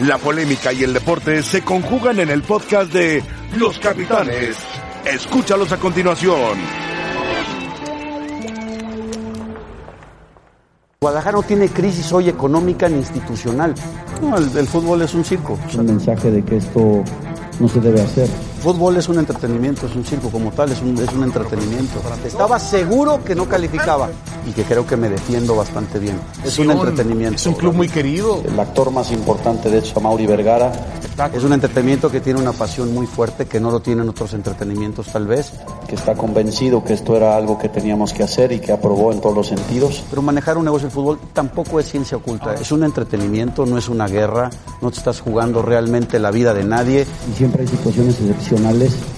La polémica y el deporte se conjugan en el podcast de Los Capitanes. Escúchalos a continuación. Guadalajara no tiene crisis hoy económica ni institucional. No, el, el fútbol es un circo. Es un mensaje de que esto no se debe hacer. Fútbol es un entretenimiento, es un circo como tal, es un, es un entretenimiento. Estaba seguro que no calificaba y que creo que me defiendo bastante bien. Es un entretenimiento. Es un club muy querido. El actor más importante de hecho, Mauri Vergara. Es un entretenimiento que tiene una pasión muy fuerte que no lo tienen otros entretenimientos tal vez. Que está convencido que esto era algo que teníamos que hacer y que aprobó en todos los sentidos. Pero manejar un negocio de fútbol tampoco es ciencia oculta. Es un entretenimiento, no es una guerra, no te estás jugando realmente la vida de nadie. Y siempre hay situaciones excepcionales.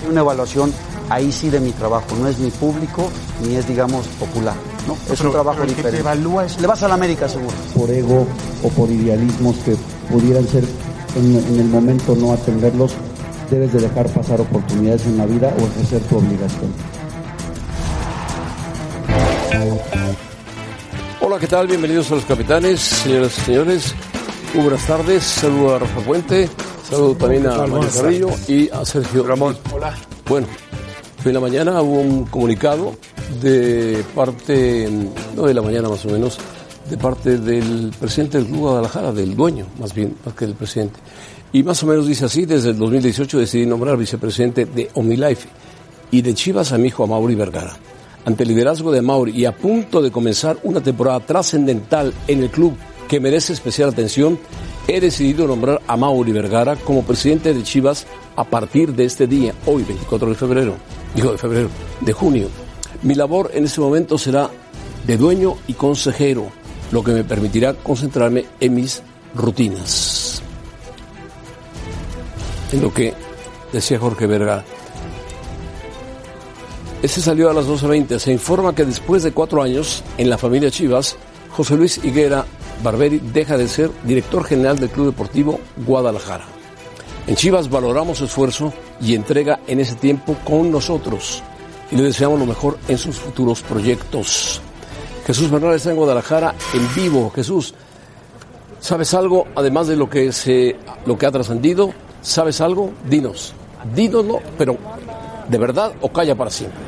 Una evaluación ahí sí de mi trabajo, no es ni público ni es, digamos, popular. ¿no? Es un trabajo pero el que te diferente. evalúa es- Le vas a la América seguro. Por ego o por idealismos que pudieran ser en, en el momento no atenderlos, debes de dejar pasar oportunidades en la vida o ejercer tu obligación. Hola, ¿qué tal? Bienvenidos a los capitanes, señoras y señores. Muy buenas tardes. Saludo a Rafa Puente, saludo también a Mario Carrillo y a Sergio. Ramón. Hola. Bueno, en la mañana hubo un comunicado de parte, no de la mañana más o menos, de parte del presidente del Club Guadalajara, del dueño, más bien, más que del presidente. Y más o menos dice así, desde el 2018 decidí nombrar vicepresidente de OmniLife y de Chivas a mi hijo Amaury Vergara. Ante el liderazgo de Mauri y a punto de comenzar una temporada trascendental en el club que merece especial atención, he decidido nombrar a Mauri Vergara como presidente de Chivas a partir de este día, hoy 24 de febrero, digo de febrero, de junio. Mi labor en este momento será de dueño y consejero, lo que me permitirá concentrarme en mis rutinas. En lo que decía Jorge Vergara. Este salió a las 12.20. Se informa que después de cuatro años en la familia Chivas, José Luis Higuera Barberi deja de ser director general del Club Deportivo Guadalajara. En Chivas valoramos su esfuerzo y entrega en ese tiempo con nosotros y le deseamos lo mejor en sus futuros proyectos. Jesús Bernal está en Guadalajara en vivo. Jesús, ¿sabes algo además de lo que se lo que ha trascendido? ¿Sabes algo? Dinos. Dínoslo, pero de verdad o calla para siempre.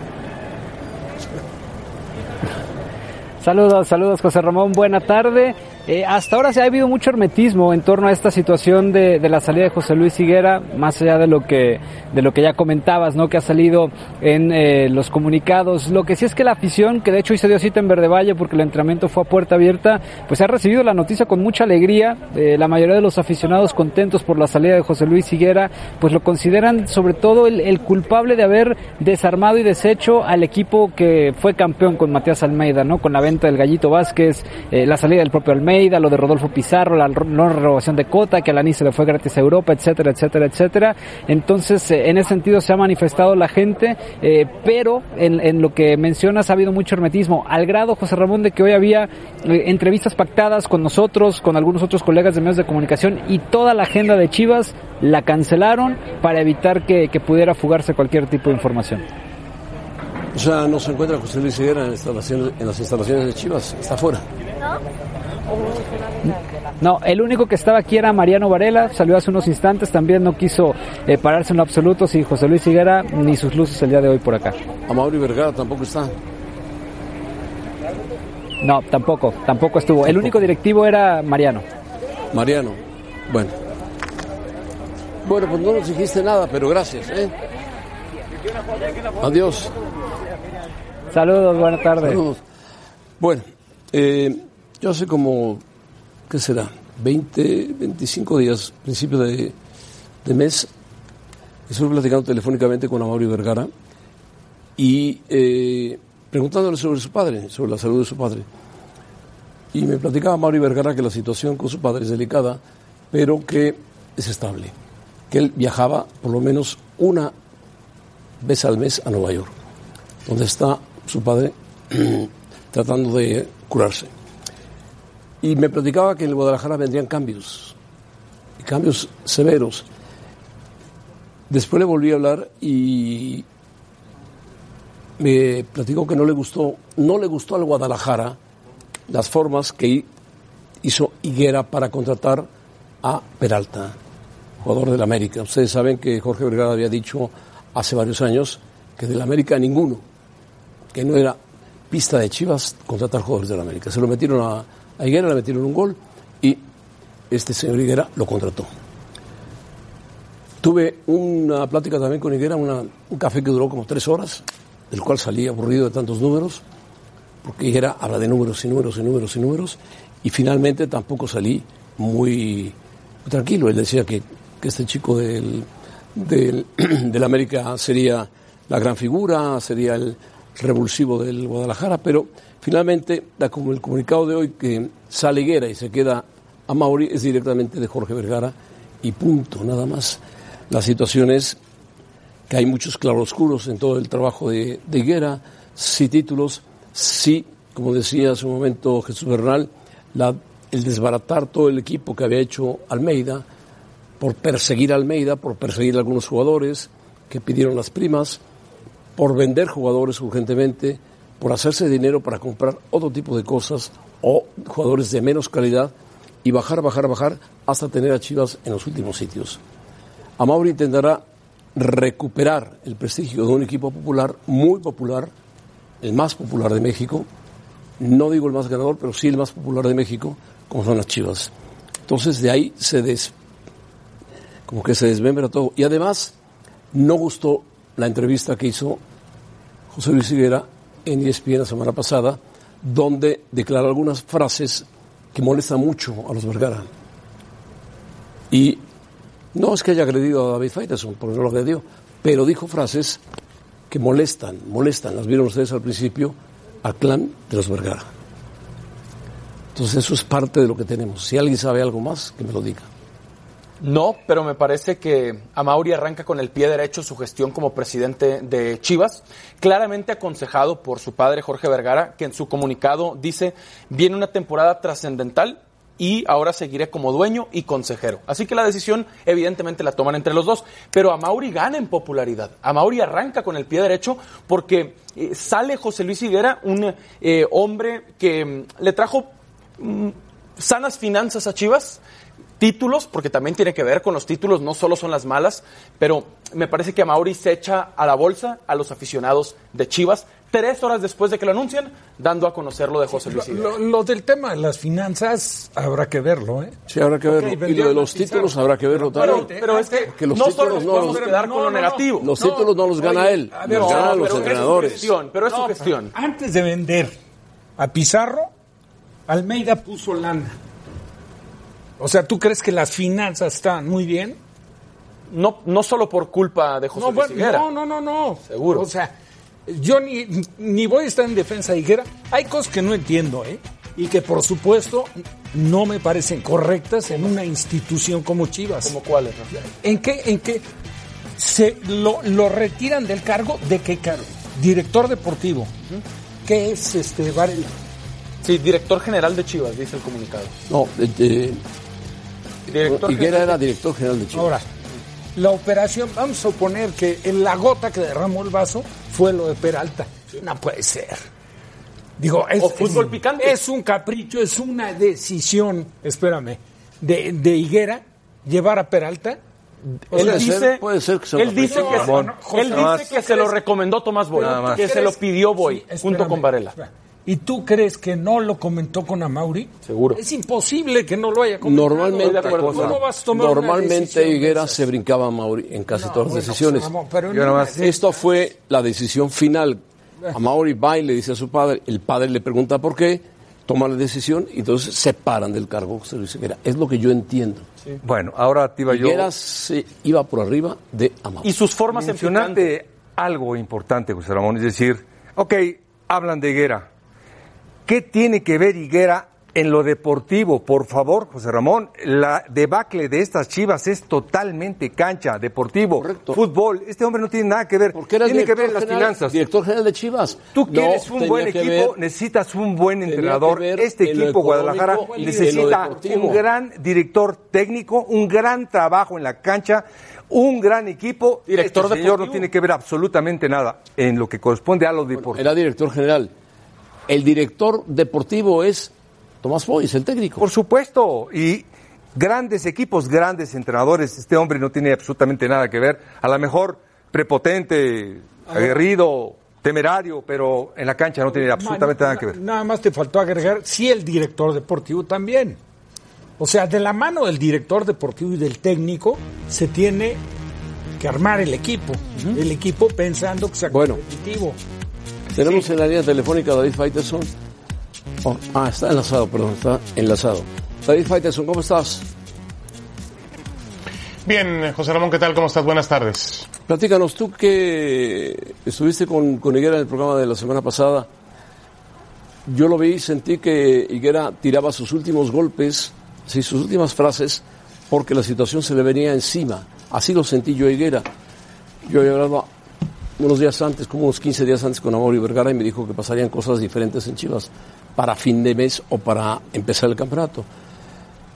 Saludos, saludos José Ramón, buena tarde. Eh, hasta ahora se ha habido mucho hermetismo en torno a esta situación de, la salida de José Luis Higuera, más allá de lo que de lo que ya comentabas, ¿no? Que ha salido en eh, los comunicados. Lo que sí es que la afición, que de hecho hoy se dio cita en Verde Valle porque el entrenamiento fue a puerta abierta, pues ha recibido la noticia con mucha alegría. Eh, la mayoría de los aficionados contentos por la salida de José Luis Higuera, pues lo consideran sobre todo el, el culpable de haber desarmado y deshecho al equipo que fue campeón con Matías Almeida, ¿no? Con la venta del Gallito Vázquez, la salida del propio Almeida, lo de Rodolfo Pizarro, la no renovación de Cota, que a Lani se le fue gratis a Europa, etcétera, etcétera, etcétera. Entonces, eh, en ese sentido se ha manifestado la gente, eh, pero en, en, lo que mencionas ha habido mucho hermetismo, al grado, José Ramón, de que hoy había eh, entrevistas pactadas con nosotros, con algunos otros colegas de medios de comunicación, y toda la agenda de Chivas la cancelaron para evitar que, que pudiera fugarse cualquier tipo de información. O sea, no se encuentra José Luis Higuera en, instalaciones, en las instalaciones de Chivas, está afuera. No, el único que estaba aquí era Mariano Varela, salió hace unos instantes, también no quiso eh, pararse en lo absoluto si José Luis Higuera ni sus luces el día de hoy por acá. Amaury Vergara tampoco está. No, tampoco, tampoco estuvo. El único directivo era Mariano. Mariano, bueno. Bueno, pues no nos dijiste nada, pero gracias. ¿eh? Adiós. Saludos, buenas tardes. Saludos. Bueno, eh, yo hace como, ¿qué será? 20, 25 días, principio de, mes, estuve platicando telefónicamente con Amaury Vergara y eh, preguntándole sobre su padre, sobre la salud de su padre. Y me platicaba Amaury Vergara que la situación con su padre es delicada, pero que es estable. Que él viajaba por lo menos una vez al mes a Nueva York, donde está su padre tratando de curarse. Y me platicaba que en el Guadalajara vendrían cambios, cambios severos. Después le volví a hablar y me platicó que no le gustó, no le gustó al Guadalajara las formas que hizo Higuera para contratar a Peralta, jugador del América. Ustedes saben que Jorge Vergara había dicho hace varios años que del América ninguno, que no era pista de Chivas contratar jugadores del América. Se lo metieron a, a Higuera, le metieron un gol y este señor Higuera lo contrató. Tuve una plática también con Higuera, un café que duró como tres horas, del cual salí aburrido de tantos números, porque Higuera habla de números y números y números y números, y finalmente tampoco salí muy, muy tranquilo. Él decía que, que este chico del, del, del, América sería la gran figura, sería el revulsivo del Guadalajara, pero finalmente, como el comunicado de hoy que sale Higuera y se queda a Mauri, es directamente de Jorge Vergara y punto, nada más. La situación es que hay muchos claroscuros en todo el trabajo de, de Higuera, sí títulos, sí, como decía hace un momento Jesús Bernal, el desbaratar todo el equipo que había hecho Almeida, por perseguir a Almeida, por perseguir a algunos jugadores que pidieron las primas, por vender jugadores urgentemente, por hacerse dinero para comprar otro tipo de cosas o jugadores de menos calidad y bajar, bajar, bajar hasta tener a Chivas en los últimos sitios. Amauri intentará recuperar el prestigio de un equipo popular, muy popular, el más popular de México, no digo el más ganador, pero sí el más popular de México, como son las Chivas. Entonces de ahí se des, como que se desmembra todo. Y además, no gustó la entrevista que hizo José Luis Higuera en ESPN la semana pasada, donde declaró algunas frases que molestan mucho a los Vergara. Y no es que haya agredido a David Faitelson, porque no lo agredió, pero dijo frases que molestan, molestan, las vieron ustedes al principio, al clan de los Vergara. Entonces eso es parte de lo que tenemos. Si alguien sabe algo más, que me lo diga. No, pero me parece que Amauri arranca con el pie derecho su gestión como presidente de Chivas, claramente aconsejado por su padre Jorge Vergara, que en su comunicado dice, viene una temporada trascendental y ahora seguiré como dueño y consejero. Así que la decisión evidentemente la toman entre los dos, pero Amauri gana en popularidad. Amauri arranca con el pie derecho porque eh, sale José Luis Higuera, un eh, hombre que mm, le trajo mm, sanas finanzas a Chivas, títulos, porque también tiene que ver con los títulos, no solo son las malas, pero me parece que Amauri se echa a la bolsa a los aficionados de Chivas tres horas después de que lo anuncian, dando a conocer lo de José Luis lo, lo, lo, del tema de las finanzas habrá que verlo, ¿eh? Sí, habrá que verlo. Okay, y lo de los títulos habrá que verlo también. Pero, pero es que, que los no solo nos podemos los, quedar no, con lo negativo. Los títulos no los gana él, ver, los ganan los entrenadores. Es gestión, pero es su gestión. Antes de vender a Pizarro, Almeida puso lana. O sea, ¿tú crees que las finanzas están muy bien? No, no solo por culpa de José no, Luis Higuera. No, no, no, no. Seguro. O sea, yo ni, ni voy a estar en defensa de Higuera. Hay cosas que no entiendo, ¿eh? Y que por supuesto no me parecen correctas en una institución como Chivas. ¿Como cuáles? No? ¿En qué, en qué se lo, lo, retiran del cargo? ¿De qué cargo? Director deportivo. ¿Qué es este Varela? Sí, director general de Chivas, dice el comunicado. No, eh, director Higuera general. era director general de Chivas. Ahora, la operación, vamos a suponer que en la gota que derramó el vaso fue lo de Peralta. No puede ser. Digo, es, o fútbol es, picante. Es un capricho, es una decisión, espérame, de, de Higuera llevar a Peralta. Él puede dice, ser, puede ser que se él dice, que, no, no, él dice que se lo recomendó Tomás Boy, que se lo pidió Boy, sí, junto con Varela. ¿Y tú crees que no lo comentó con Amauri? Seguro. Es imposible que no lo haya comentado. Normalmente, ¿Cómo vas a tomar normalmente Higuera se brincaba a Mauri en casi no, todas las bueno, decisiones. Pero no más, esto fue la decisión final. A Mauri va y le dice a su padre, el padre le pregunta por qué, toma la decisión y entonces se paran del cargo Luis Higuera. Es lo que yo entiendo. Sí. Bueno, ahora te iba yo... Higuera se iba por arriba de Amauri. Y sus formas Mencionaste algo importante, José Ramón, es decir, ok, hablan de Higuera, ¿Qué tiene que ver Higuera en lo deportivo? Por favor, José Ramón, la debacle de estas chivas es totalmente cancha, deportivo, Correcto. fútbol. Este hombre no tiene nada que ver. tiene que ver en las general, finanzas. Director general de Chivas. Tú quieres un buen equipo, ver, necesitas un buen entrenador. Este equipo Guadalajara necesita un gran director técnico, un gran trabajo en la cancha un gran equipo. Director este señor no tiene que ver absolutamente nada en lo que corresponde a lo deportivo. Era director general el director deportivo es Tomás Boyes, el técnico. Por supuesto, y, grandes equipos, grandes entrenadores. Este hombre no tiene absolutamente nada que ver. A lo mejor prepotente, aguerrido, temerario, pero en la cancha no tiene absolutamente nada que ver. Nada más te faltó agregar, sí, el director deportivo también. O sea, de la mano del director deportivo y del técnico se tiene que armar el equipo. El equipo pensando que sea Bueno. competitivo. Tenemos en la línea telefónica a David Faitelson. Oh, ah, está enlazado, perdón, está enlazado. David Faitelson, ¿cómo estás? Bien, José Ramón, ¿qué tal? ¿Cómo estás? Buenas tardes. Platícanos, tú que estuviste con, con Higuera en el programa de la semana pasada, yo lo vi y sentí que Higuera tiraba sus últimos golpes, sí, sus últimas frases, porque la situación se le venía encima. Así lo sentí yo a Higuera. Yo había hablado unos días antes, como unos 15 días antes con Amaury Vergara y me dijo que pasarían cosas diferentes en Chivas para fin de mes o para empezar el campeonato.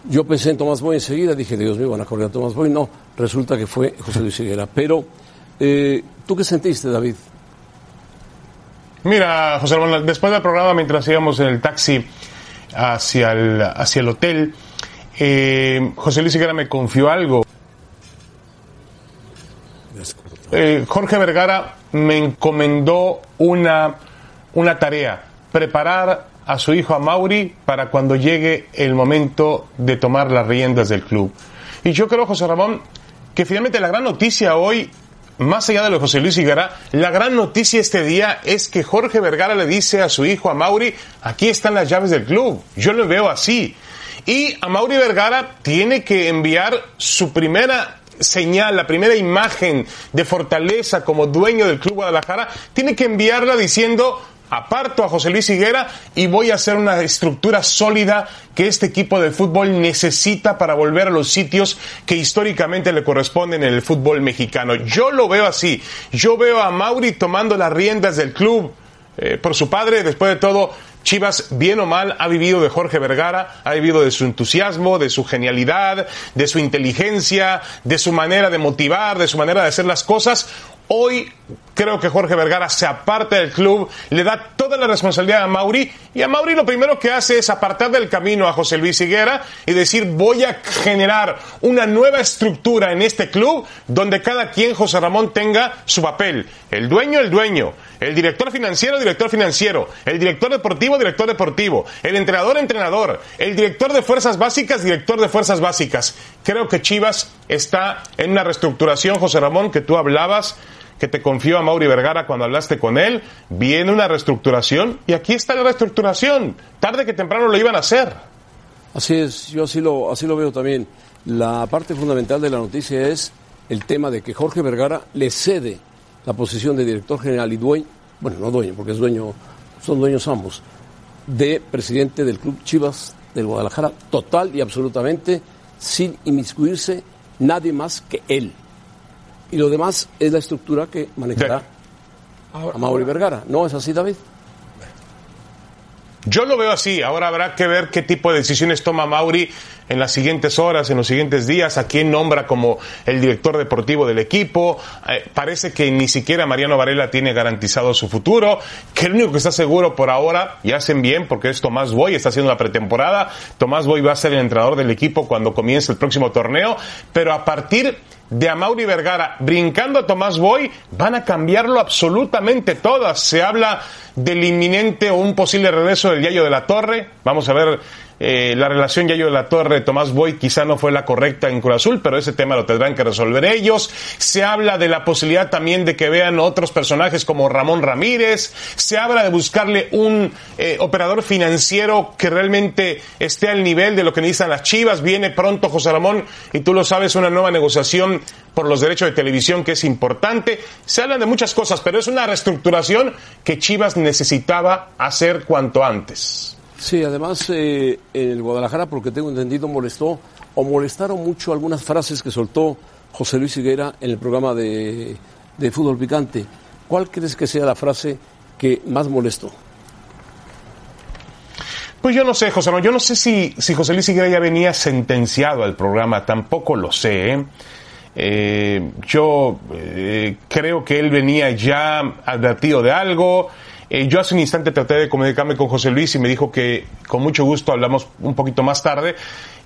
Yo pensé en Tomás Boy enseguida, dije, Dios mío, van a correr a Tomás Boy. No, resulta que fue José Luis Higuera. Pero, eh, ¿tú qué sentiste, David? Mira, José Ramón, después del programa, mientras íbamos en el taxi hacia el, hacia el hotel, eh, José Luis Higuera me confió algo. Eh, Jorge Vergara me encomendó una, una tarea, preparar a su hijo a Mauri para cuando llegue el momento de tomar las riendas del club. Y yo creo, José Ramón, que finalmente la gran noticia hoy, más allá de lo de José Luis Higuera, la gran noticia este día es que Jorge Vergara le dice a su hijo, a Mauri, aquí están las llaves del club. Yo lo veo así. Y a Mauri Vergara tiene que enviar su primera señal, la primera imagen de fortaleza como dueño del Club Guadalajara, tiene que enviarla diciendo, aparto a José Luis Higuera y voy a hacer una estructura sólida que este equipo de fútbol necesita para volver a los sitios que históricamente le corresponden en el fútbol mexicano. Yo lo veo así. Yo veo a Mauri tomando las riendas del club eh, por su padre, después de todo, Chivas, bien o mal, ha vivido de Jorge Vergara, ha vivido de su entusiasmo, de su genialidad, de su inteligencia, de su manera de motivar, de su manera de hacer las cosas. Hoy creo que Jorge Vergara se aparta del club, le da toda la responsabilidad a Mauri y a Mauri lo primero que hace es apartar del camino a José Luis Higuera y decir voy a generar una nueva estructura en este club donde cada quien, José Ramón, tenga su papel. El dueño, el dueño. El director financiero, director financiero. El director deportivo, director deportivo. El entrenador, entrenador. El director de fuerzas básicas, director de fuerzas básicas. Creo que Chivas está en una reestructuración, José Ramón, que tú hablabas que te confió a Mauri Vergara cuando hablaste con él, viene una reestructuración y aquí está la reestructuración. Tarde que temprano lo iban a hacer. Así es, yo así lo, así lo veo también. La parte fundamental de la noticia es el tema de que Jorge Vergara le cede la posición de director general y dueño, bueno, no dueño, porque es dueño, son dueños ambos, de presidente del club Chivas del Guadalajara, total y absolutamente, sin inmiscuirse nadie más que él. Y lo demás es la estructura que manejará a Mauri Vergara. ¿No es así, David? Yo lo veo así. Ahora habrá que ver qué tipo de decisiones toma Mauri en las siguientes horas, en los siguientes días, a quién nombra como el director deportivo del equipo. Eh, parece que ni siquiera Mariano Varela tiene garantizado su futuro, que el único que está seguro por ahora, y hacen bien porque es Tomás Boy, está haciendo la pretemporada. Tomás Boy va a ser el entrenador del equipo cuando comience el próximo torneo, pero a partir de Amaury Vergara brincando a Tomás Boy, van a cambiarlo absolutamente todas. Se habla del inminente o un posible regreso del Yayo de la Torre. Vamos a ver eh, la relación Yayo de la Torre Tomás Boy quizá no fue la correcta en Cruz Azul, pero ese tema lo tendrán que resolver ellos. Se habla de la posibilidad también de que vean otros personajes como Ramón Ramírez. Se habla de buscarle un eh, operador financiero que realmente esté al nivel de lo que necesitan las Chivas. Viene pronto José Ramón y tú lo sabes, una nueva negociación por los derechos de televisión que es importante. Se hablan de muchas cosas, pero es una reestructuración que Chivas necesitaba hacer cuanto antes. Sí, además eh, en el Guadalajara, porque tengo entendido, molestó o molestaron mucho algunas frases que soltó José Luis Higuera en el programa de, de Fútbol Picante. ¿Cuál crees que sea la frase que más molestó? Pues yo no sé, José, no, yo no sé si, si José Luis Higuera ya venía sentenciado al programa, tampoco lo sé. ¿eh? Eh, yo eh, creo que él venía ya advertido de algo. Eh, yo hace un instante traté de comunicarme con José Luis y me dijo que con mucho gusto hablamos un poquito más tarde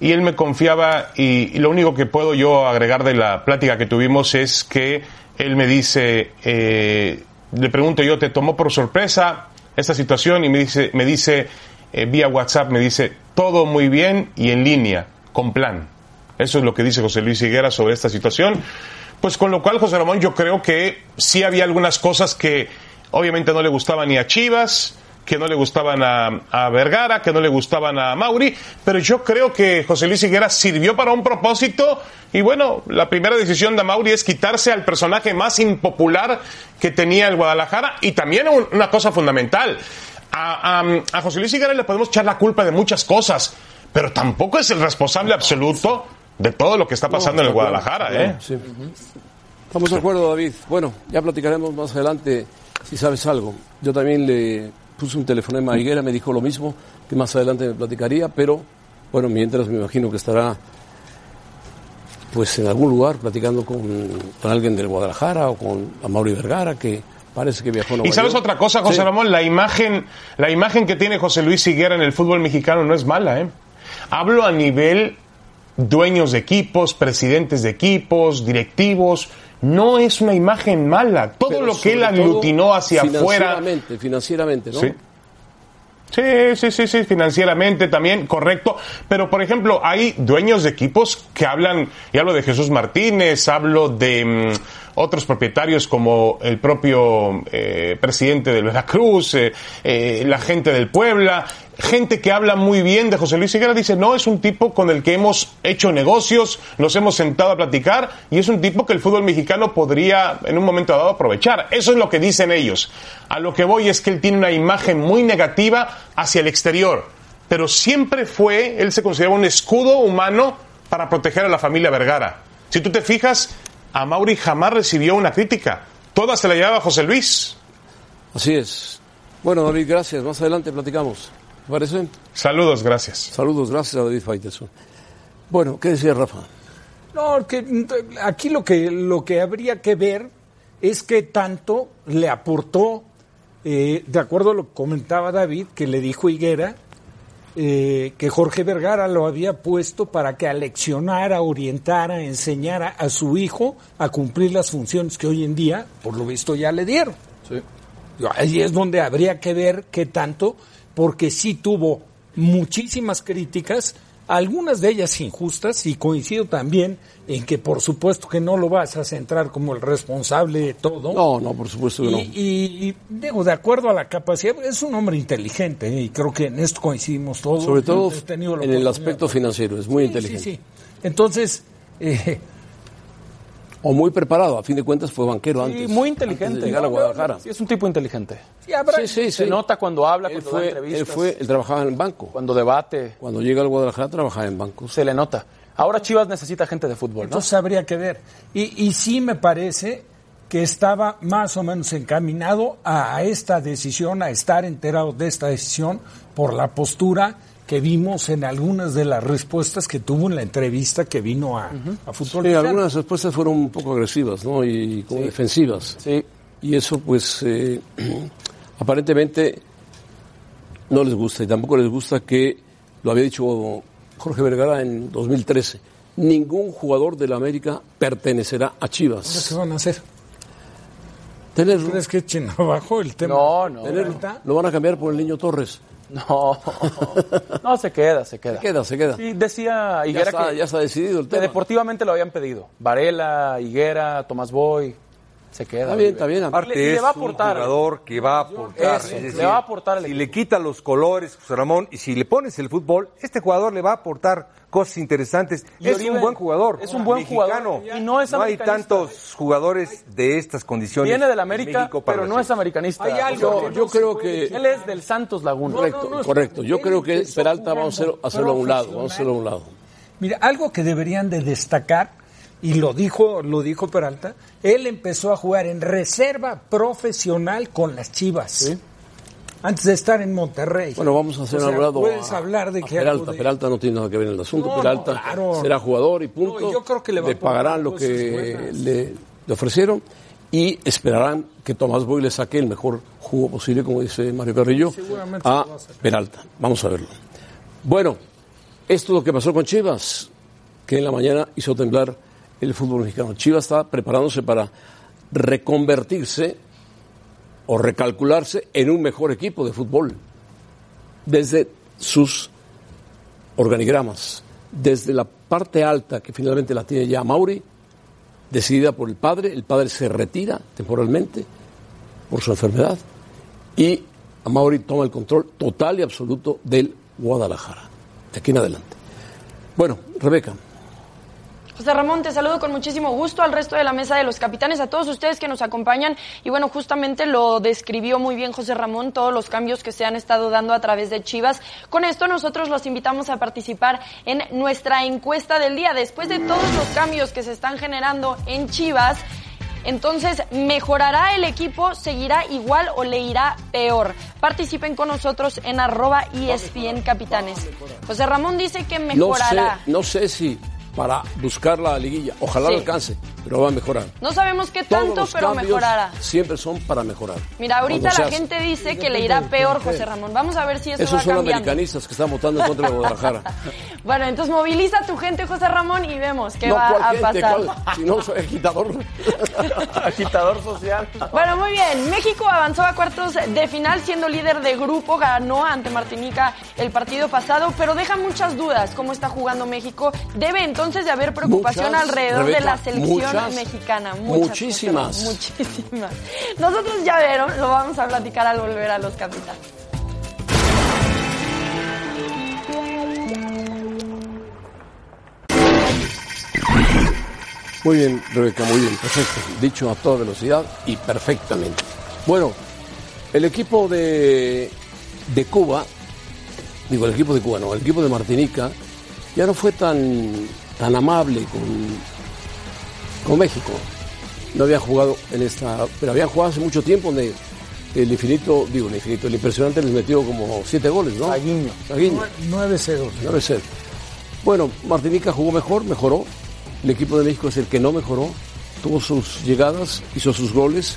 y él me confiaba y, lo único que puedo yo agregar de la plática que tuvimos es que él me dice, eh, le pregunto yo, ¿te tomó por sorpresa esta situación? Y me dice, me dice eh, vía WhatsApp, me dice, todo muy bien y en línea, con plan. Eso es lo que dice José Luis Higuera sobre esta situación. Pues con lo cual, José Ramón, yo creo que sí había algunas cosas que obviamente no le gustaban ni a Chivas, que no le gustaban a, a, Vergara, que no le gustaban a Mauri, pero yo creo que José Luis Higuera sirvió para un propósito y bueno, la primera decisión de Mauri es quitarse al personaje más impopular que tenía el Guadalajara y también una cosa fundamental, a, a, a José Luis Higuera le podemos echar la culpa de muchas cosas, pero tampoco es el responsable absoluto de todo lo que está pasando no, en el Guadalajara. ¿eh? Sí. Estamos de acuerdo, David. Bueno, ya platicaremos más adelante si sabes algo. Yo también le puse un telefonema a Higuera, me dijo lo mismo, que más adelante me platicaría, pero bueno, mientras me imagino que estará pues en algún lugar platicando con, con alguien del Guadalajara o con Amaury Vergara, que parece que viajó a Nueva Y sabes York. otra cosa, José Sí. Ramón, la imagen, la imagen que tiene José Luis Higuera en el fútbol mexicano no es mala, ¿eh? Hablo a nivel dueños de equipos, presidentes de equipos, directivos. No es una imagen mala. Todo Pero lo que él aglutinó hacia afuera. Financieramente, financieramente, ¿no? Sí. Sí, sí, sí, sí, financieramente también, correcto. Pero, por ejemplo, hay dueños de equipos que hablan, y hablo de Jesús Martínez, hablo de mm, otros propietarios como el propio eh, presidente de Veracruz, eh, eh, la gente del Puebla, gente que habla muy bien de José Luis Higuera, dice, no, es un tipo con el que hemos hecho negocios, nos hemos sentado a platicar, y es un tipo que el fútbol mexicano podría en un momento dado aprovechar. Eso es lo que dicen ellos. A lo que voy es que él tiene una imagen muy negativa hacia el exterior, pero siempre fue, él se consideraba un escudo humano para proteger a la familia Vergara. Si tú te fijas, a Mauri jamás recibió una crítica. Toda se la llevaba José Luis. Así es. Bueno, David, gracias. Más adelante platicamos. ¿Te parece? Saludos, gracias. Saludos, gracias a David Faiteson. Bueno, ¿qué decía Rafa? No, que aquí lo que, lo que habría que ver es que tanto le aportó, eh, de acuerdo a lo que comentaba David, que le dijo Higuera, eh, que Jorge Vergara lo había puesto para que aleccionara, orientara, enseñara a su hijo a cumplir las funciones que hoy en día, por lo visto, ya le dieron. Ahí es donde habría que ver qué tanto, porque sí tuvo muchísimas críticas, algunas de ellas injustas, y coincido también en que por supuesto que no lo vas a centrar como el responsable de todo. No, no, por supuesto que no. Y, y, y, digo, de acuerdo a la capacidad, es un hombre inteligente ¿eh? y creo que en esto coincidimos todos. Sobre todo en el aspecto financiero, es muy Sí, inteligente. Sí, sí. Entonces, eh, O muy preparado, a fin de cuentas fue banquero Sí, antes. muy antes inteligente. de llegar a Guadalajara. Sí, es un tipo inteligente. sí, habrá- Sí, sí, Se sí. nota cuando habla, Él cuando fue, da él entrevistas, fue, él trabajaba en banco. cuando debate, Cuando llega al Guadalajara trabajaba en bancos. se le nota. Ahora Chivas necesita gente de fútbol, ¿no? Entonces habría que ver. Y, y sí me parece que estaba más o menos encaminado a esta decisión, a estar enterado de esta decisión por la postura que vimos en algunas de las respuestas que tuvo en la entrevista que vino a, a Fútbol Sí, algunas respuestas fueron un poco agresivas, ¿no? Y como defensivas. Sí. Y eso, pues, eh, aparentemente no les gusta. Y tampoco les gusta que, lo había dicho Jorge Vergara en 2013, ningún jugador de la América pertenecerá a Chivas. ¿Qué van a hacer? Tenerlo, ¿Crees que echen abajo el tema? No, no. Lo van a cambiar por el niño Torres. No, no, se queda, se queda. Se queda, se queda. Sí, decía Ya Higuera está, que, ya está decidido el que deportivamente lo habían pedido. Varela, Higuera, Tomás Boy, se queda. Está bien, está bien. Aparte le- y le es va a un jugador que va a aportar. Eso, es le va a aportar al si equipo. le quita los colores, José Ramón, y si le pones el fútbol, este jugador le va a aportar cosas interesantes. Y es Oribe un buen jugador. es un buen mexicano. jugador y no es hay americanista. tantos jugadores de estas condiciones. Viene del América, México pero no es americanista. Hay algo Yo, no creo que... Él es del Santos Laguna. Correcto, No, no, no, correcto. Yo creo que Peralta vamos a hacerlo, a un lado, vamos a hacerlo a un lado. Mira, algo que deberían de destacar, y lo dijo, lo dijo Peralta, él empezó a jugar en reserva profesional con las Chivas. Antes de estar en Monterrey. Bueno, vamos a hacer O sea, un lado Puedes a, hablar de a que Peralta. de- Peralta no tiene nada que ver en el asunto. No, no, Peralta claro. será jugador y punto. No, yo creo que le a pagarán lo que le, le ofrecieron. y esperarán que Tomás Boy le saque el mejor jugo posible, como dice Mario Carrillo, a Peralta. Vamos a verlo. Bueno, esto es lo que pasó con Chivas, que en la mañana hizo temblar el fútbol mexicano. Chivas está preparándose para reconvertirse o recalcularse en un mejor equipo de fútbol desde sus organigramas, desde la parte alta que finalmente la tiene ya Mauri, decidida por el padre, el padre se retira temporalmente por su enfermedad y Mauri toma el control total y absoluto del Guadalajara, de aquí en adelante. Bueno, Rebeca. José Ramón, te saludo con muchísimo gusto al resto de la mesa de los capitanes, a todos ustedes que nos acompañan. Y bueno, justamente lo describió muy bien José Ramón, todos los cambios que se han estado dando a través de Chivas. Con esto nosotros los invitamos a participar en nuestra encuesta del día. Después de todos los cambios que se están generando en Chivas, entonces, ¿mejorará el equipo? ¿Seguirá igual o le irá peor? Participen con nosotros en arroba ESPN Capitanes. José Ramón dice que mejorará. No sé, no sé si para buscar la liguilla. Ojalá lo alcance, pero va a mejorar. No sabemos qué tanto, pero mejorará. Siempre son para mejorar. Mira, ahorita la gente dice que le irá peor José Ramón. Vamos a ver si eso Esos va son cambiando. americanistas que están votando en contra de Guadalajara. bueno, entonces moviliza a tu gente, José Ramón, y vemos qué no, va ¿cuál a gente? pasar. ¿Cuál? Si no, soy agitador. Agitador social. Bueno, muy bien. México avanzó a cuartos de final siendo líder de grupo, ganó ante Martinica el partido pasado, pero deja muchas dudas cómo está jugando México. Debe entonces de haber preocupación Muchas, alrededor de la selección muchas, mexicana. Muchas, muchísimas. Muchísimas. Nosotros ya vieron, lo vamos a platicar al volver a los capitanes. Muy bien, Rebeca, muy bien, perfecto. Dicho a toda velocidad y perfectamente. Bueno, el equipo de, de Cuba, digo, el equipo de Cuba, no, el equipo de Martinica, ya no fue tan, tan amable con, con México. No había jugado en esta, pero había jugado hace mucho tiempo donde el infinito, digo, el infinito, el impresionante les metió como siete goles, ¿no? Saguiño. Saguiño. 9-0. 9-0. Bueno, Martinica jugó mejor, mejoró. El equipo de México es el que no mejoró. Tuvo sus llegadas, hizo sus goles.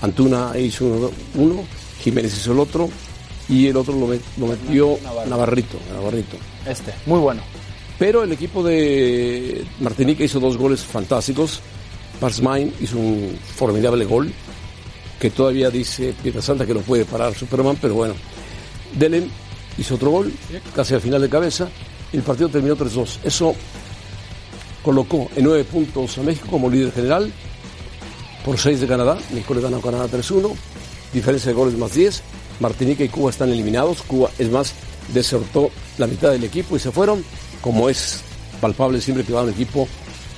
Antuna hizo uno, uno, Jiménez hizo el otro y el otro lo metió Navarrito, Navarrito. Este, muy bueno. Pero el equipo de Martinica hizo dos goles fantásticos. Parsmain hizo un formidable gol que todavía dice Pietrasanta que lo puede parar Superman, pero bueno. Delen hizo otro gol, casi al final de cabeza. y El partido terminó 3-2. Eso colocó en nueve puntos a México como líder general por seis de Canadá. México le ganó a Canadá 3-1. Diferencia de goles más 10. Martinica y Cuba están eliminados. Cuba, es más, desertó la mitad del equipo y se fueron, como es palpable siempre que va un equipo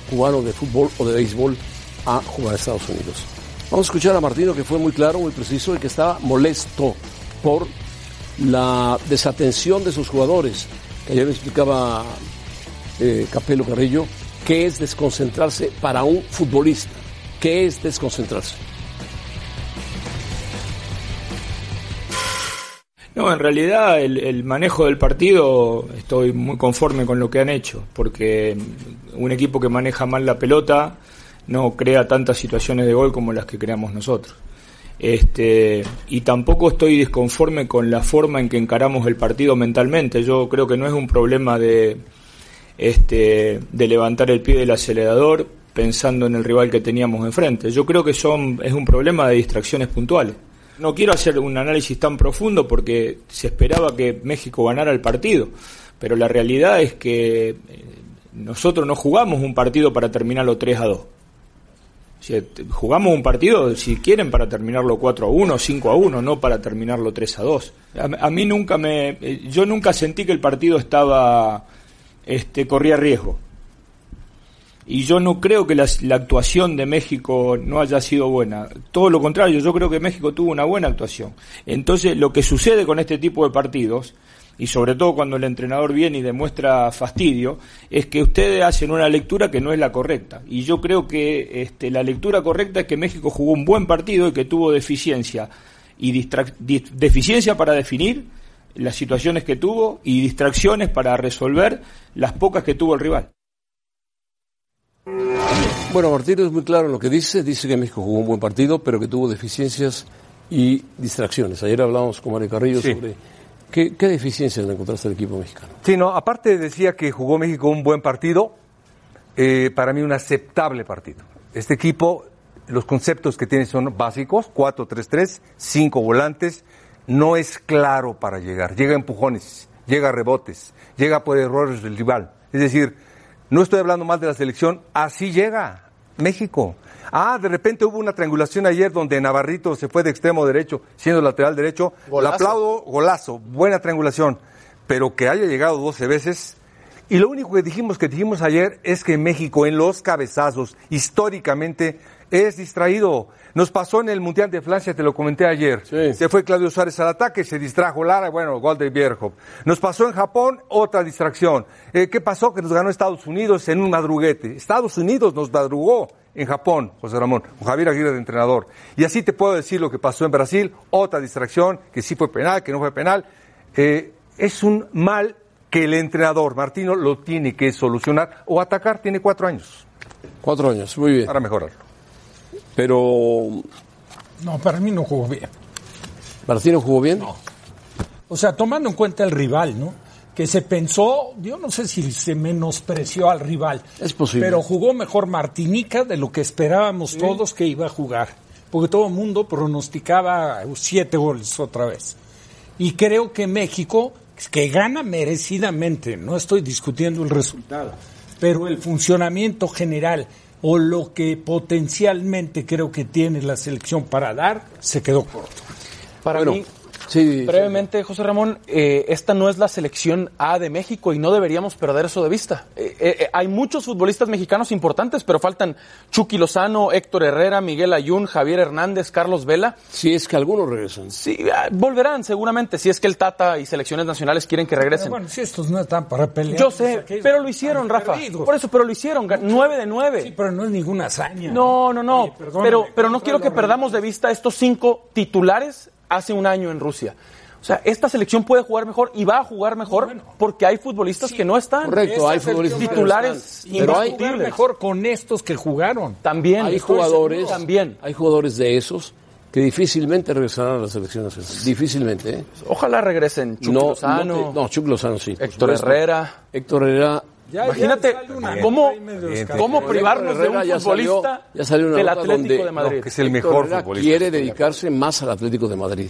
cubano de fútbol o de béisbol a jugar a Estados Unidos. Vamos a escuchar a Martino que fue muy claro, muy preciso y que estaba molesto por la desatención de sus jugadores. Que ayer explicaba eh, Capelo Carrillo qué es desconcentrarse para un futbolista. ¿Qué es desconcentrarse? No, en realidad el, el manejo del partido estoy muy conforme con lo que han hecho, porque un equipo que maneja mal la pelota no crea tantas situaciones de gol como las que creamos nosotros. Este, y tampoco estoy disconforme con la forma en que encaramos el partido mentalmente. Yo creo que no es un problema de, este, de levantar el pie del acelerador pensando en el rival que teníamos enfrente. Yo creo que son, es un problema de distracciones puntuales. No quiero hacer un análisis tan profundo porque se esperaba que México ganara el partido, pero la realidad es que eh, nosotros no jugamos un partido para terminarlo 3 a 2. O sea, t- jugamos un partido, si quieren, para terminarlo 4 a 1, 5 a 1, no para terminarlo 3 a 2. A, a mí nunca me. eh, Yo nunca sentí que el partido estaba. Este, corría riesgo. Y yo no creo que la, actuación de México no haya sido buena. Todo lo contrario, yo creo que México tuvo una buena actuación. Entonces, lo que sucede con este tipo de partidos, y sobre todo cuando el entrenador viene y demuestra fastidio, es que ustedes hacen una lectura que no es la correcta. Y yo creo que este, la lectura correcta es que México jugó un buen partido y que tuvo deficiencia. Y deficiencia para definir las situaciones que tuvo y distracciones para resolver las pocas que tuvo el rival. Bueno, Martino es muy claro en lo que dice. Dice que México jugó un buen partido, pero que tuvo deficiencias y distracciones. Ayer hablábamos con Mario Carrillo Sí. sobre qué, qué deficiencias le encontraste al equipo mexicano. Sí, no, aparte decía que jugó México un buen partido, eh, para mí un aceptable partido. Este equipo, los conceptos que tiene son básicos, 4-3-3, cinco volantes, no es claro para llegar, llega a empujones, llega a rebotes, llega por errores del rival. Es decir, no estoy hablando mal de la selección, así llega México. Ah, de repente hubo una triangulación ayer donde Navarrito se fue de extremo derecho, siendo lateral derecho. Golazo. Le aplaudo, golazo, buena triangulación. Pero que haya llegado 12 veces. Y lo único que dijimos, que dijimos ayer, es que México en los cabezazos, históricamente, es distraído. Nos pasó en el Mundial de Francia, te lo comenté ayer. Se fue Claudio Suárez al ataque, se distrajo Lara, bueno, gol de Bierhoff. Nos pasó en Japón, otra distracción. Eh, ¿Qué pasó? Que nos ganó Estados Unidos en un madruguete. Estados Unidos nos madrugó en Japón, José Ramón, con Javier Aguirre de entrenador. Y así te puedo decir lo que pasó en Brasil, otra distracción, que sí fue penal, que no fue penal. Eh, es un mal que el entrenador Martino lo tiene que solucionar o atacar, tiene cuatro años. Cuatro años, muy bien. Para mejorarlo. Pero, No, para mí no jugó bien. ¿Martino jugó bien? O sea, tomando en cuenta el rival, ¿no? Que se pensó, yo no sé si se menospreció al rival. Es posible. Pero jugó mejor Martinica de lo que esperábamos todos que iba a jugar. Porque todo el mundo pronosticaba siete goles otra vez. Y creo que México, que gana merecidamente, no estoy discutiendo el resultado, pero el funcionamiento general o lo que potencialmente creo que tiene la selección para dar, se quedó corto. Para Bueno, mí, sí, brevemente, José Ramón, eh, esta no es la selección A de México y no deberíamos perder eso de vista. Eh, eh, hay muchos futbolistas mexicanos importantes, pero faltan Chucky Lozano, Héctor Herrera, Miguel Ayun, Javier Hernández, Carlos Vela. Si es que algunos regresan. Sí, ah, volverán seguramente, si es que el Tata y selecciones nacionales quieren que regresen. Pero bueno, si estos no están para pelear. Yo pues, sé, aquellos pero lo hicieron, Rafa. perdidos. Por eso, pero lo hicieron. Nueve de nueve. Sí, pero no es ninguna hazaña. No, no, no. Oye, pero, pero no quiero que perdamos de vista estos cinco titulares hace un año en Rusia. O sea, esta selección puede jugar mejor y va a jugar mejor porque hay futbolistas que no están. Correcto, hay futbolistas que no titulares están. Pero hay, Jugar mejor con estos que jugaron. También. hay jugadores. También. hay jugadores de esos que difícilmente regresarán a la selección nacional. Difícilmente, ¿eh? Ojalá regresen Chucky no, Lozano, no, no, Chuck Lozano sí. Héctor. Herrera. Héctor Herrera. Ya- Imagínate ya cómo, cómo privarnos de un ya salió- futbolista ya salió una del Atlético donde- de Madrid. No, que es el mejor Herrera futbolista. quiere dedicarse más al Atlético de Madrid.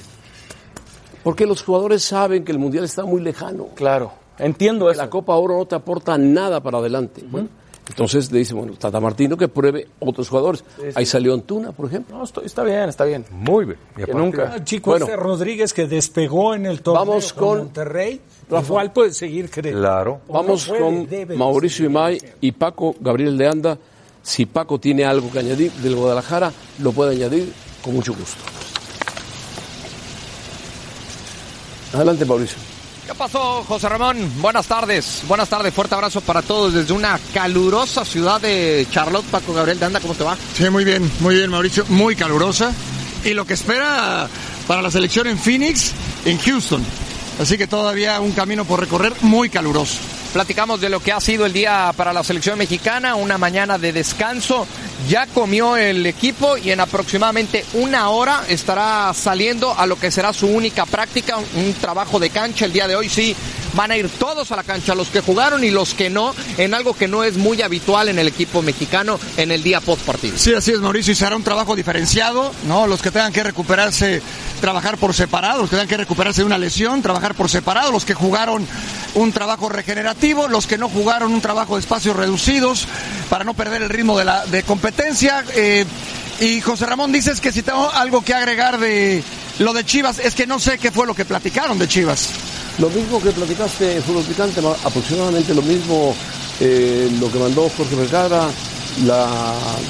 Porque los jugadores saben que el Mundial está muy lejano. Claro, entiendo Que eso. la Copa Oro no te aporta nada para adelante. Bueno, entonces le dice, bueno, Tata Martino que pruebe otros jugadores. Ahí salió Antuna, por ejemplo. No, estoy- está bien, está bien. Muy bien. Y Que aparte- nunca. Ah, chico, Bueno. ese Rodríguez que despegó en el torneo Vamos con con- Monterrey, Rafa. igual puede seguir creciendo. Claro. Vamos No puede, con Mauricio Imay y Paco Gabriel de Anda. Si Paco tiene algo que añadir del Guadalajara, lo puede añadir con mucho gusto. Adelante, Mauricio. ¿Qué pasó, José Ramón? Buenas tardes. Buenas tardes. Fuerte abrazo para todos desde una calurosa ciudad de Charlotte. Paco Gabriel de Anda, ¿cómo te va? Sí, muy bien, muy bien, Mauricio. Muy calurosa. Y lo que espera para la selección en Phoenix, en Houston. Así que todavía un camino por recorrer muy caluroso. Platicamos de lo que ha sido el día para la selección mexicana, una mañana de descanso. Ya comió el equipo y en aproximadamente una hora estará saliendo a lo que será su única práctica, un trabajo de cancha. El día de hoy sí van a ir todos a la cancha, los que jugaron y los que no, en algo que no es muy habitual en el equipo mexicano en el día post partido. Sí, así es, Mauricio, y será un trabajo diferenciado, ¿no? Los que tengan que recuperarse, trabajar por separado, los que tengan que recuperarse de una lesión, trabajar por separado, los que jugaron un trabajo regenerativo, los que no jugaron un trabajo de espacios reducidos, para no perder el ritmo de la competencia. eh, y José Ramón, dices que si tengo algo que agregar de lo de Chivas, es que no sé qué fue lo que platicaron de Chivas. Lo mismo que platicaste en Fútbol Picante, ma- aproximadamente lo mismo eh, lo que mandó Jorge Vergara, la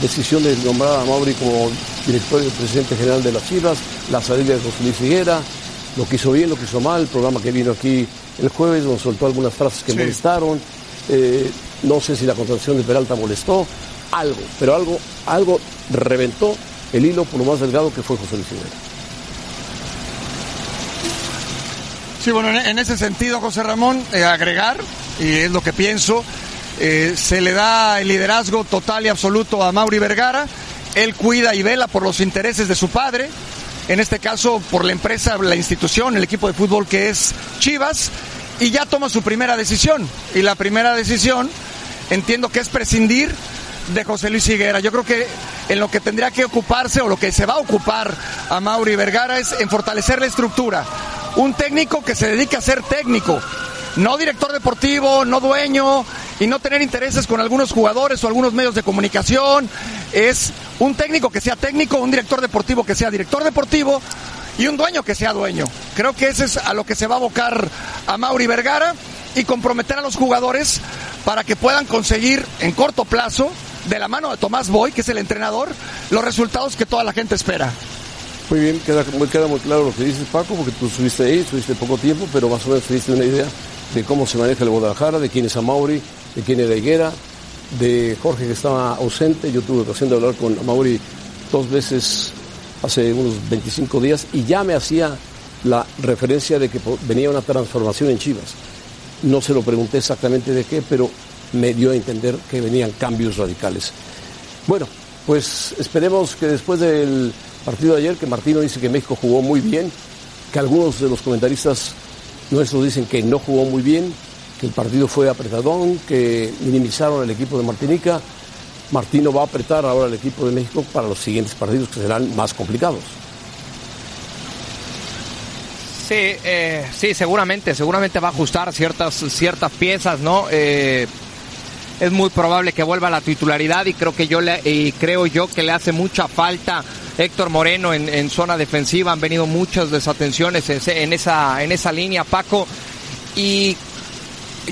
decisión de nombrar a Mauri como director y presidente general de las Chivas, la salida de José Luis Figuera, lo que hizo bien, lo que hizo mal, el programa que vino aquí el jueves, nos soltó algunas frases que Sí. molestaron, eh, no sé si la contratación de Peralta molestó, algo, pero algo, algo reventó el hilo por lo más delgado que fue José Luis Figuera. Sí, bueno, en, ese sentido, José Ramón, eh, agregar, y es lo que pienso, eh, se le da el liderazgo total y absoluto a Mauri Vergara. Él cuida y vela por los intereses de su padre, en este caso por la empresa, la institución, el equipo de fútbol que es Chivas, y ya toma su primera decisión. Y la primera decisión entiendo que es prescindir de José Luis Higuera. Yo creo que en lo que tendría que ocuparse o lo que se va a ocupar a Mauri Vergara es en fortalecer la estructura. Un técnico que se dedique a ser técnico, no director deportivo, no dueño y no tener intereses con algunos jugadores o algunos medios de comunicación. Es un técnico que sea técnico, un director deportivo que sea director deportivo y un dueño que sea dueño. Creo que ese es a lo que se va a abocar a Mauri Vergara y comprometer a los jugadores para que puedan conseguir en corto plazo, de la mano de Tomás Boy, que es el entrenador, los resultados que toda la gente espera. Muy bien, queda, queda muy claro lo que dices Paco, porque tú estuviste ahí, estuviste poco tiempo, pero más o menos te diste una idea de cómo se maneja el Guadalajara, de quién es Amauri, de quién era Higuera, de Jorge que estaba ausente. Yo tuve ocasión de hablar con Amauri dos veces hace unos 25 días y ya me hacía la referencia de que venía una transformación en Chivas. No se lo pregunté exactamente de qué, pero me dio a entender que venían cambios radicales. Bueno, pues esperemos que después del partido de ayer, que Martino dice que México jugó muy bien, que algunos de los comentaristas nuestros dicen que no jugó muy bien, que el partido fue apretadón, que minimizaron el equipo de Martinica. Martino va a apretar ahora el equipo de México para los siguientes partidos que serán más complicados. Sí, eh, sí, seguramente, seguramente va a ajustar ciertas, ciertas piezas, ¿no? Eh, es muy probable que vuelva a la titularidad y creo que yo le, y creo yo que le hace mucha falta Héctor Moreno en, en zona defensiva. Han venido muchas desatenciones en, esa, en esa línea, Paco. Y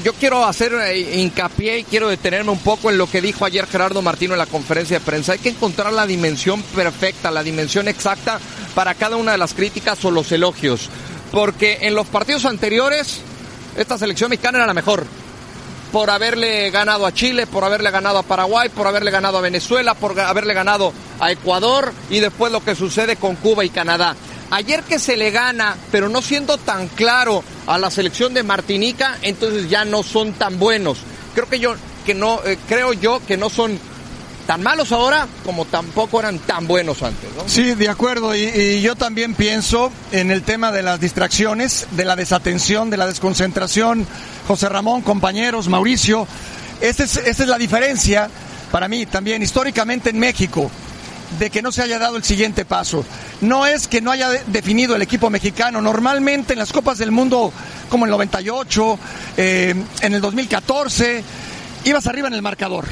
yo quiero hacer eh, hincapié y quiero detenerme un poco en lo que dijo ayer Gerardo Martino en la conferencia de prensa. Hay que encontrar la dimensión perfecta, la dimensión exacta para cada una de las críticas o los elogios. Porque en los partidos anteriores, esta selección mexicana era la mejor. Por haberle ganado a Chile, por haberle ganado a Paraguay, por haberle ganado a Venezuela, por haberle ganado a Ecuador y después lo que sucede con Cuba y Canadá. Ayer que se le gana, pero no siendo tan claro a la selección de Martinica, entonces ya no son tan buenos. Creo que yo que no eh, creo yo que no son tan malos ahora como tampoco eran tan buenos antes, ¿no? Sí, de acuerdo. Y, yo también pienso en el tema de las distracciones, de la desatención, de la desconcentración. José Ramón, compañeros, Mauricio. Esa es, la diferencia para mí también históricamente en México de que no se haya dado el siguiente paso. No es que no haya de- definido el equipo mexicano. Normalmente en las Copas del Mundo, como el 98, eh, en el 2014, ibas arriba en el marcador.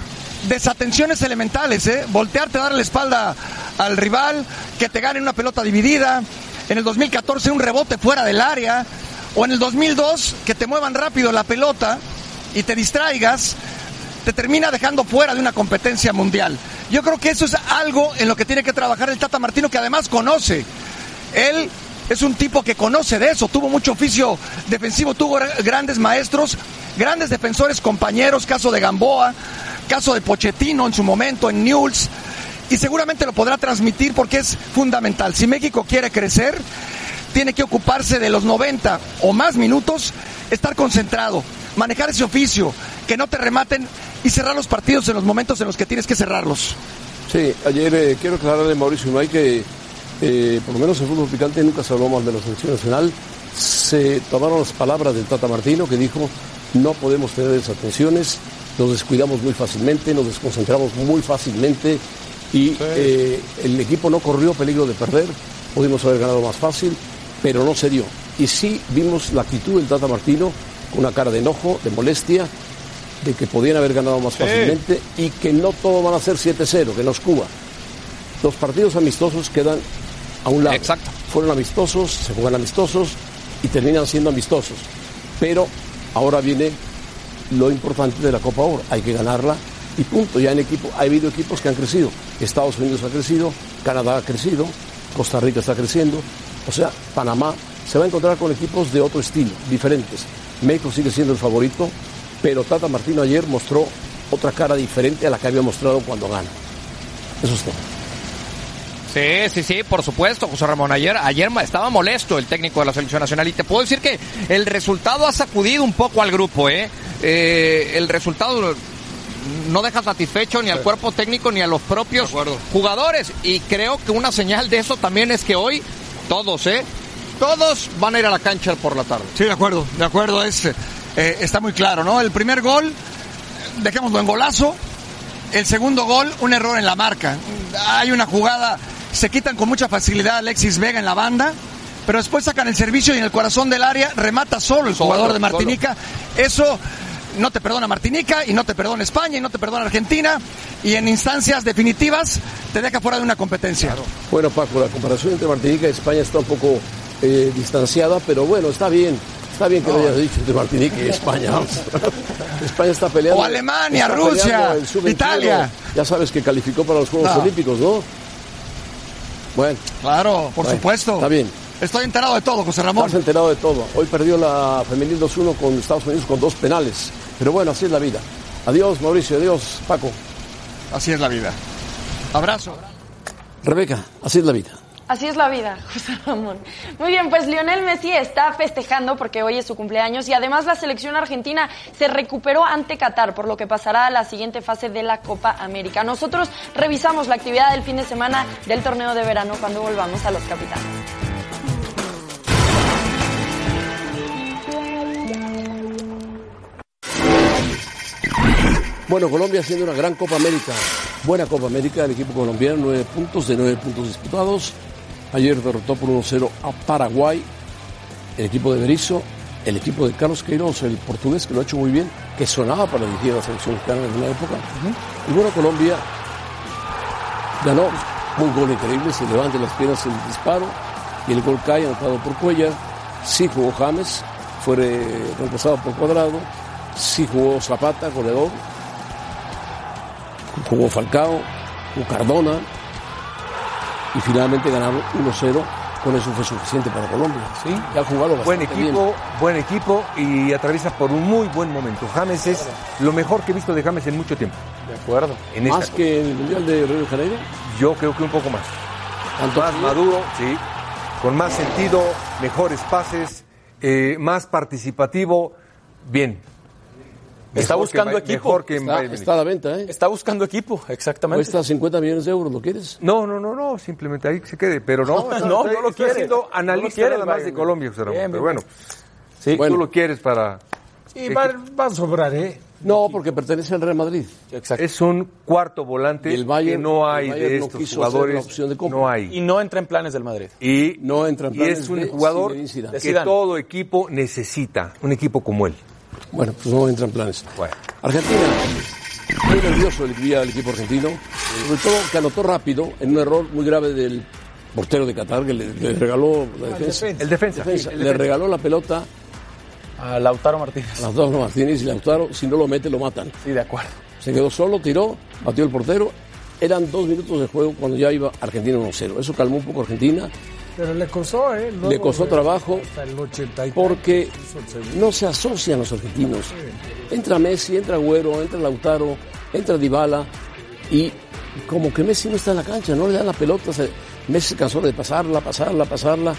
Desatenciones elementales, ¿eh? Voltearte, darle la espalda al rival, que te gane una pelota dividida. En el 2014 un rebote fuera del área. O en el 2002 que te muevan rápido la pelota y te distraigas te termina dejando fuera de una competencia mundial. Yo creo que eso es algo en lo que tiene que trabajar el Tata Martino, que además conoce. Él es un tipo que conoce de eso, tuvo mucho oficio defensivo, tuvo gra- grandes maestros, grandes defensores, compañeros, caso de Gamboa, caso de Pochettino en su momento, en Newell's, y seguramente lo podrá transmitir porque es fundamental. Si México quiere crecer, tiene que ocuparse de los 90 o más minutos, estar concentrado, manejar ese oficio, que no te rematen y cerrar los partidos en los momentos en los que tienes que cerrarlos. Sí, ayer eh, quiero aclararle a Mauricio Imay que eh, por lo menos en fútbol picante nunca se habló mal de la selección nacional. Se tomaron las palabras del Tata Martino que dijo no podemos tener desatenciones, nos descuidamos muy fácilmente, nos desconcentramos muy fácilmente y eh, el equipo no corrió peligro de perder, pudimos haber ganado más fácil, pero no se dio. Y sí vimos la actitud del Tata Martino con una cara de enojo, de molestia, de que podían haber ganado más Sí. fácilmente y que no todo van a ser 7-0, que no es Cuba. Los partidos amistosos quedan a un lado. Exacto. Fueron amistosos, se juegan amistosos y terminan siendo amistosos. Pero ahora viene lo importante de la Copa Oro. Hay que ganarla y punto. Ya en equipo, ha habido equipos que han crecido. Estados Unidos ha crecido, Canadá ha crecido, Costa Rica está creciendo. O sea, Panamá se va a encontrar con equipos de otro estilo, diferentes. México sigue siendo el favorito, pero Tata Martino ayer mostró otra cara diferente a la que había mostrado cuando gana. Eso es todo. Sí, sí, sí, por supuesto, José Ramón. Ayer, ayer estaba molesto el técnico de la selección nacional y te puedo decir que el resultado ha sacudido un poco al grupo, ¿eh? Eh, el resultado no deja satisfecho ni al cuerpo técnico ni a los propios jugadores. Y creo que una señal de eso también es que hoy todos, ¿eh? Todos van a ir a la cancha por la tarde. Sí, de acuerdo, de acuerdo, es, eh, está muy claro, ¿no? El primer gol, dejémoslo en golazo. El segundo gol, un error en la marca. Hay una jugada, se quitan con mucha facilidad Alexis Vega en la banda, pero después sacan el servicio y en el corazón del área remata solo el jugador de. Martinica. Eso no te perdona Martinica y no te perdona España y no te perdona Argentina y en instancias definitivas te deja fuera de una competencia. Bueno, Paco, la comparación entre Martinica y España está un poco eh, distanciada, pero bueno, está bien. Está bien que lo hayas dicho entre Martinica y España. España está peleando. O Alemania, está Rusia, peleando el sub-21. Italia. Ya sabes que calificó para los Juegos No. Olímpicos, ¿no? Bueno. Claro, por Bueno, supuesto. Está bien. Estoy enterado de todo, José Ramón. Estás enterado de todo. Hoy perdió la femenil 2-1 con Estados Unidos con dos penales. Pero bueno, así es la vida. Adiós, Mauricio. Adiós, Paco. Así es la vida. Abrazo. Rebeca, así es la vida. Así es la vida, José Ramón. Muy bien, pues Lionel Messi está festejando porque hoy es su cumpleaños y además la selección argentina se recuperó ante Qatar, por lo que pasará a la siguiente fase de la Copa América. Nosotros revisamos la actividad del fin de semana del torneo de verano cuando volvamos a los capitanes. Bueno, Colombia haciendo una gran Copa América. Buena Copa América del equipo colombiano, nueve puntos de nueve puntos disputados. Ayer derrotó por 1-0 a Paraguay, el equipo de Berizzo, el equipo de Carlos Queiroz, el portugués, que lo ha hecho muy bien, que sonaba para dirigir a la selección mexicana en una época. Y bueno, Colombia ganó un gol increíble, se levanta las piernas el disparo y el gol cae anotado por Cuellar. Sí jugó James, fue re- reemplazado por Cuadrado. Sí jugó Zapata, goleador. Jugó Falcao, jugó Cardona. Y finalmente ganaron 1-0. Con eso fue suficiente para Colombia. Sí, ya ha jugado Buen bastante equipo, bien. buen equipo y atraviesa por un muy buen momento. James es lo mejor que he visto de James en mucho tiempo. De acuerdo. En Más que en el Mundial de Río de Janeiro. Yo creo que un poco más. ¿Tanto más maduro, sí. Con más sentido, mejores pases, eh, más participativo. Bien. Está Mejor que buscando Ma- equipo. Mejor que Está, está a la venta, ¿eh? Está buscando equipo, exactamente. Cuesta 50 millones de euros, ¿lo quieres? No, no, no, no, simplemente ahí que se quede. Pero no, No, estoy- no lo quiere. siendo No lo analista quiere nada más de Colombia, José Ramón. Bien, Pero bueno, Sí. Bueno. tú lo quieres para... Y va, va a sobrar, ¿eh? No, porque pertenece al Real Madrid. Exacto. Es un cuarto volante Y el Bayern- que no hay el de no estos hacer jugadores. de compra. no hay. Y no entra en planes del Madrid. Y, No entra en y planes es un de jugador. De que todo equipo necesita. Un equipo como él. Bueno, pues no entra en planes. Bueno. Argentina, muy nervioso el día del equipo argentino, sobre todo que anotó rápido en un error muy grave del portero de Qatar que le, le regaló la defensa. El defensa. Defensa. El Le defensa. regaló la pelota A Lautaro Martínez. a Lautaro Martínez y Lautaro, si no lo mete, lo matan. Sí, de acuerdo. Se quedó solo, tiró, batió el portero. Eran dos minutos de juego cuando ya iba Argentina 1-0. Eso calmó un poco a Argentina. Pero le costó, ¿eh? Luego, Le costó trabajo Hasta el 80 y porque no se asocian los argentinos. Entra Messi, entra Agüero, entra Lautaro, entra Dybala y como que Messi no está en la cancha, no le da la pelota. se- Messi se cansó de pasarla, pasarla, pasarla.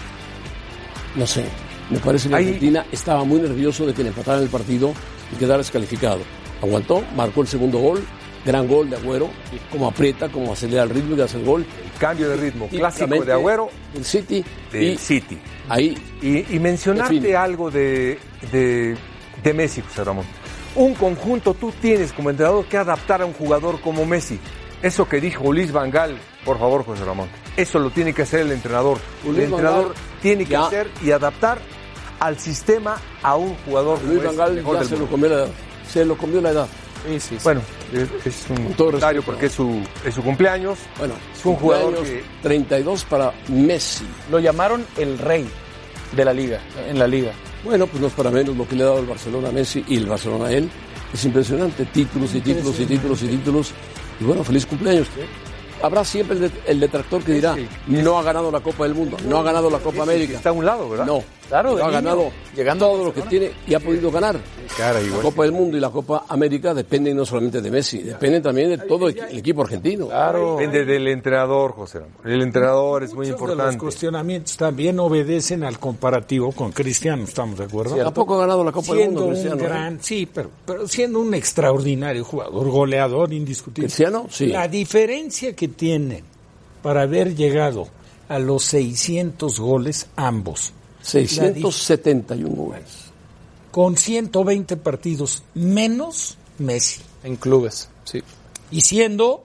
No sé, me parece que Ahí- Argentina estaba muy nervioso de que le empataran el partido y quedara descalificado. Aguantó, marcó el segundo gol, gran gol de Agüero, como aprieta, como acelera el ritmo y hace el gol. Cambio de ritmo. Clásico de Agüero El City del y City. ahí Y, y Define. algo de, de, de Messi, José Ramón. Un conjunto, tú tienes como entrenador que adaptar a un jugador como Messi. Eso que dijo Luis Vangal, por favor, José Ramón. Eso lo tiene que hacer el entrenador. Luis el entrenador tiene que ya- hacer y adaptar al sistema a un jugador Luis como es Van Gaal el mejor ya se lo comió la edad. Se lo comió la edad. Sí, sí, sí. Bueno, es, es un comentario porque es su, es su cumpleaños. Bueno, Es un jugador que- 32 para Messi. Lo llamaron el rey de la liga, en la liga. Bueno, pues no es para menos lo que le ha dado el Barcelona a Messi y el Barcelona a él. Es impresionante, títulos y títulos y títulos y títulos. Y bueno, feliz cumpleaños. Habrá siempre el, det- el detractor que dirá, no ha ganado la Copa del Mundo, no ha ganado la Copa América. Está a un lado, ¿verdad? No, Claro, de ha niño, ganado llegando todo lo que tiene y ha podido ganar. Cara, La igual. Copa del Mundo y la Copa América dependen no solamente de Messi, dependen también de todo el equipo argentino. Depende del entrenador, José Ramón. El entrenador es muy Muchos de los importante. cuestionamientos también obedecen al comparativo con Cristiano, ¿estamos de acuerdo? Tampoco ha ganado la Copa del siendo Mundo, un Cristiano. ¿eh? gran, sí, pero, pero siendo un extraordinario jugador, goleador indiscutible. Cristiano, sí. La diferencia que tienen para haber llegado a los 600 goles ambos. La dif- 671 goles. Con 120 partidos menos Messi. En clubes, sí. Y siendo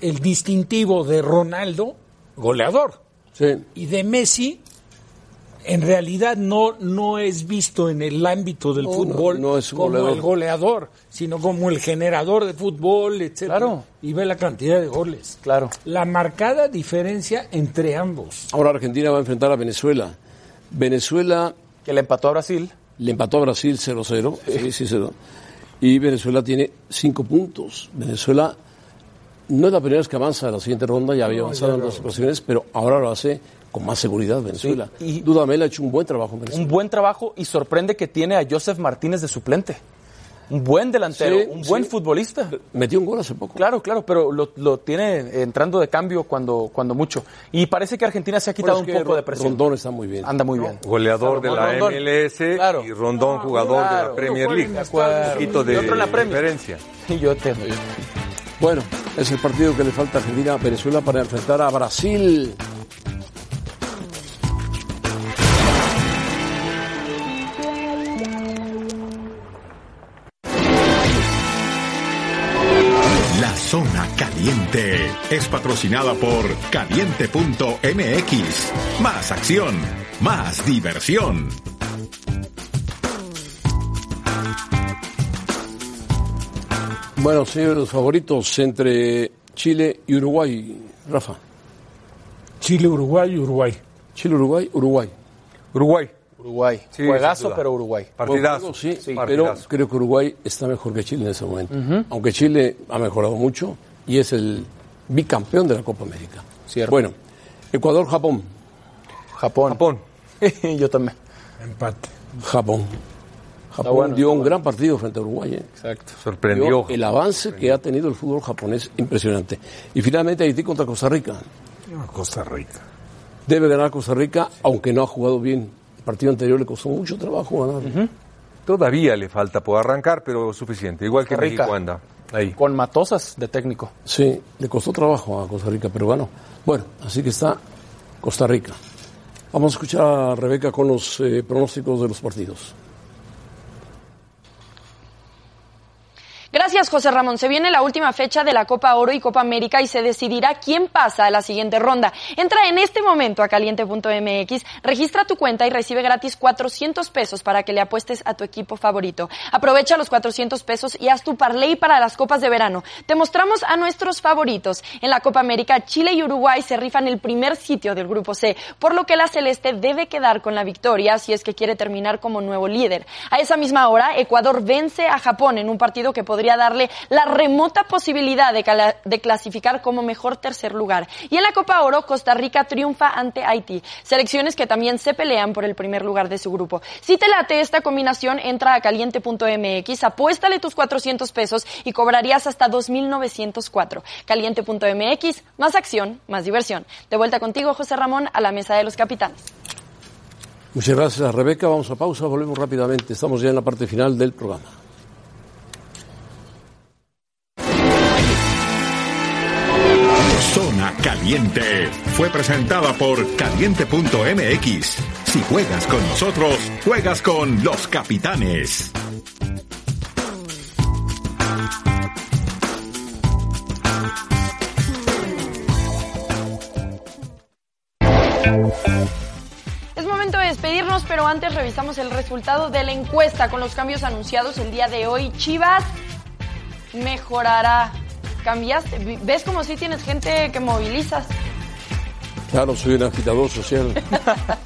el distintivo de Ronaldo, goleador. Sí. Y de Messi, en realidad no, no es visto en el ámbito del No, fútbol no, no es un como goleador. el goleador, sino como el generador de fútbol, etc. Claro. Y ve la cantidad de goles. Claro. La marcada diferencia entre ambos. Ahora Argentina va a enfrentar a Venezuela. Venezuela Que le empató a Brasil. Le empató a Brasil 0-0. Sí, sí, 0. Y Venezuela tiene 5 puntos. Venezuela no es la primera vez que avanza a la siguiente ronda, ya había avanzado en dos ocasiones, pero ahora lo hace con más seguridad Venezuela. Sí, y- Dudamel ha hecho un buen trabajo en Venezuela. Un buen trabajo y sorprende que tiene a Joseph Martínez de suplente. Un buen delantero, Sí, un buen sí. futbolista. Metió un gol hace poco. Claro, claro, pero lo, lo tiene entrando de cambio cuando, cuando mucho. Y parece que Argentina se ha quitado Bueno, un poco de presión. Rondón está muy bien. Anda muy bien. Goleador de la Rondón. MLS Claro. y Rondón, jugador de la Premier League. De acuerdo. Un poquito de Y otro en la Premier. diferencia. Y yo te doy. Bueno, es el partido que le falta a Argentina a Venezuela para enfrentar a Brasil. Caliente es patrocinada por caliente.mx. Más acción, más diversión. Bueno, señores, los favoritos entre Chile y Uruguay. Rafa. Chile, Uruguay, Uruguay. Chile, Uruguay, Uruguay. Uruguay. Uruguay. Sí, Juegazo, pero Uruguay. Partidazo. Juego, sí, Sí, pero creo que Uruguay está mejor que Chile en ese momento. Aunque Chile ha mejorado mucho y es el bicampeón de la Copa América. Cierto. Bueno, Ecuador-Japón. Japón. Japón. yo también. Empate. Japón. Japón bueno, dio un bueno. gran partido frente a Uruguay. ¿eh? Exacto. Sorprendió. Dio el avance que ha tenido el fútbol japonés impresionante. Y finalmente Haití contra Costa Rica. Costa Rica. Debe ganar Costa Rica, aunque no ha jugado bien. El partido anterior le costó mucho trabajo ganar. Todavía le falta por arrancar, pero suficiente. Igual que Rica. México anda. Ahí. Con Matosas de técnico. Sí, le costó trabajo a Costa Rica, pero ganó. Bueno, así que está Costa Rica. Vamos a escuchar a Rebeca con los eh, pronósticos de los partidos. Gracias, José Ramón. Se viene la última fecha de la Copa Oro y Copa América y se decidirá quién pasa a la siguiente ronda. Entra en este momento a caliente.mx, registra tu cuenta y recibe gratis 400 pesos para que le apuestes a tu equipo favorito. Aprovecha los 400 pesos y haz tu parlay para las copas de verano. Te mostramos a nuestros favoritos. En la Copa América, Chile y Uruguay se rifan el primer sitio del grupo C, por lo que la Celeste debe quedar con la victoria si es que quiere terminar como nuevo líder. A esa misma hora, Ecuador vence a Japón en un partido que podría darle la remota posibilidad de, de clasificar como mejor tercer lugar. Y en la Copa Oro, Costa Rica triunfa ante Haití, selecciones que también se pelean por el primer lugar de su grupo. Si te late esta combinación, entra a caliente.mx, apuéstale tus 400 pesos y cobrarías hasta 2.904. Caliente.mx, más acción, más diversión. De vuelta contigo, José Ramón, a la mesa de los capitanes. Muchas gracias, Rebeca. Vamos a pausa, volvemos rápidamente. Estamos ya en la parte final del programa. Zona Caliente fue presentada por caliente.mx. Si juegas con nosotros, juegas con los capitanes. Es momento de despedirnos, pero antes revisamos el resultado de la encuesta con los cambios anunciados el día de hoy. Chivas mejorará. ¿Cambiaste? ¿Ves como si tienes gente que movilizas? Claro, soy un agitador social.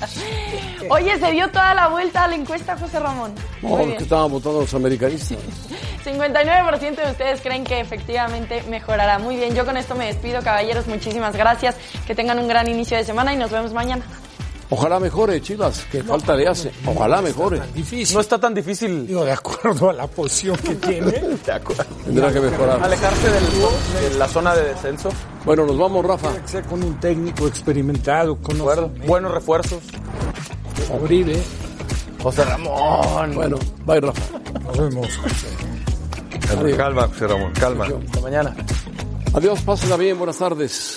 Oye, se dio toda la vuelta a la encuesta, José Ramón. No, es que estaban votando los americanistas. 59% de ustedes creen que efectivamente mejorará. Muy bien, yo con esto me despido, caballeros. Muchísimas gracias. Que tengan un gran inicio de semana y nos vemos mañana. Ojalá mejore, Chivas, que falta le hace. Ojalá mejore. Difícil. No está tan difícil. Digo, de acuerdo a la posición que tiene. De acuerdo. Tendrá que mejorar. Alejarse del- de la zona de descenso. Bueno, nos vamos, Rafa. Tiene que ser con un técnico experimentado, con. Buenos refuerzos. Uribe. José Ramón. Bueno, bye, Rafa. Nos vemos, José. Calma, calma, José Ramón, calma. Hasta mañana. Adiós, pásenla bien, buenas tardes.